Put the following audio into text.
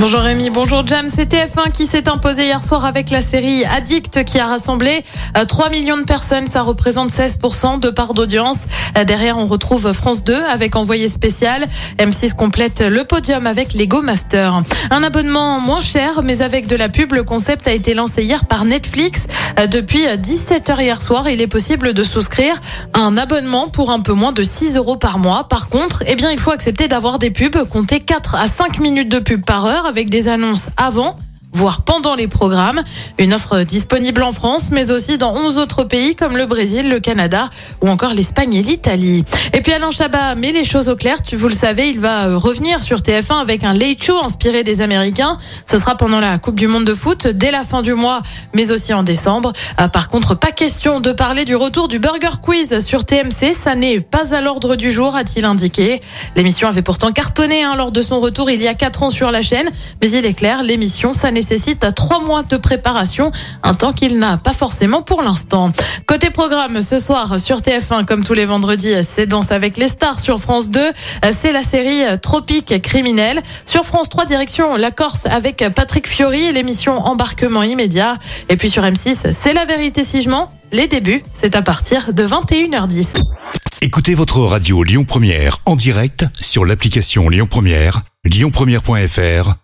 Bonjour Rémi, bonjour Jam. C'est TF1 qui s'est imposé hier soir avec la série Addict qui a rassemblé euh, 3 millions de personnes. Ça représente 16% de part d'audience. Euh, Derrière, on retrouve France 2 avec envoyé spécial. M6 complète le podium avec Lego Master. Un abonnement moins cher, mais avec de la pub. Le concept a été lancé hier par Netflix. Euh, Depuis 17h hier soir, il est possible de souscrire un abonnement pour un peu moins de 6 euros par mois. Par contre, eh bien, il faut accepter d'avoir des pubs. Comptez 4 à 5 minutes de pub par heure avec des annonces avant voire pendant les programmes. Une offre disponible en France, mais aussi dans 11 autres pays comme le Brésil, le Canada ou encore l'Espagne et l'Italie. Et puis Alain Chabat met les choses au clair. Tu vous le savez, il va euh, revenir sur TF1 avec un late show inspiré des Américains. Ce sera pendant la Coupe du Monde de foot dès la fin du mois, mais aussi en décembre. Euh, Par contre, pas question de parler du retour du Burger Quiz sur TMC. Ça n'est pas à l'ordre du jour, a-t-il indiqué. L'émission avait pourtant cartonné hein, lors de son retour il y a 4 ans sur la chaîne, mais il est clair, l'émission, ça nécessite trois mois de préparation, un temps qu'il n'a pas forcément pour l'instant. Côté programme, ce soir sur TF1, comme tous les vendredis, c'est Danse avec les stars. Sur France 2, c'est la série Tropique criminel. Sur France 3, direction la Corse avec Patrick Fiori, l'émission Embarquement immédiat. Et puis sur M6, c'est La vérité si je mens. Les débuts, c'est à partir de 21h10. Écoutez votre radio Lyon Première en direct sur l'application Lyon Première, lyonpremière.fr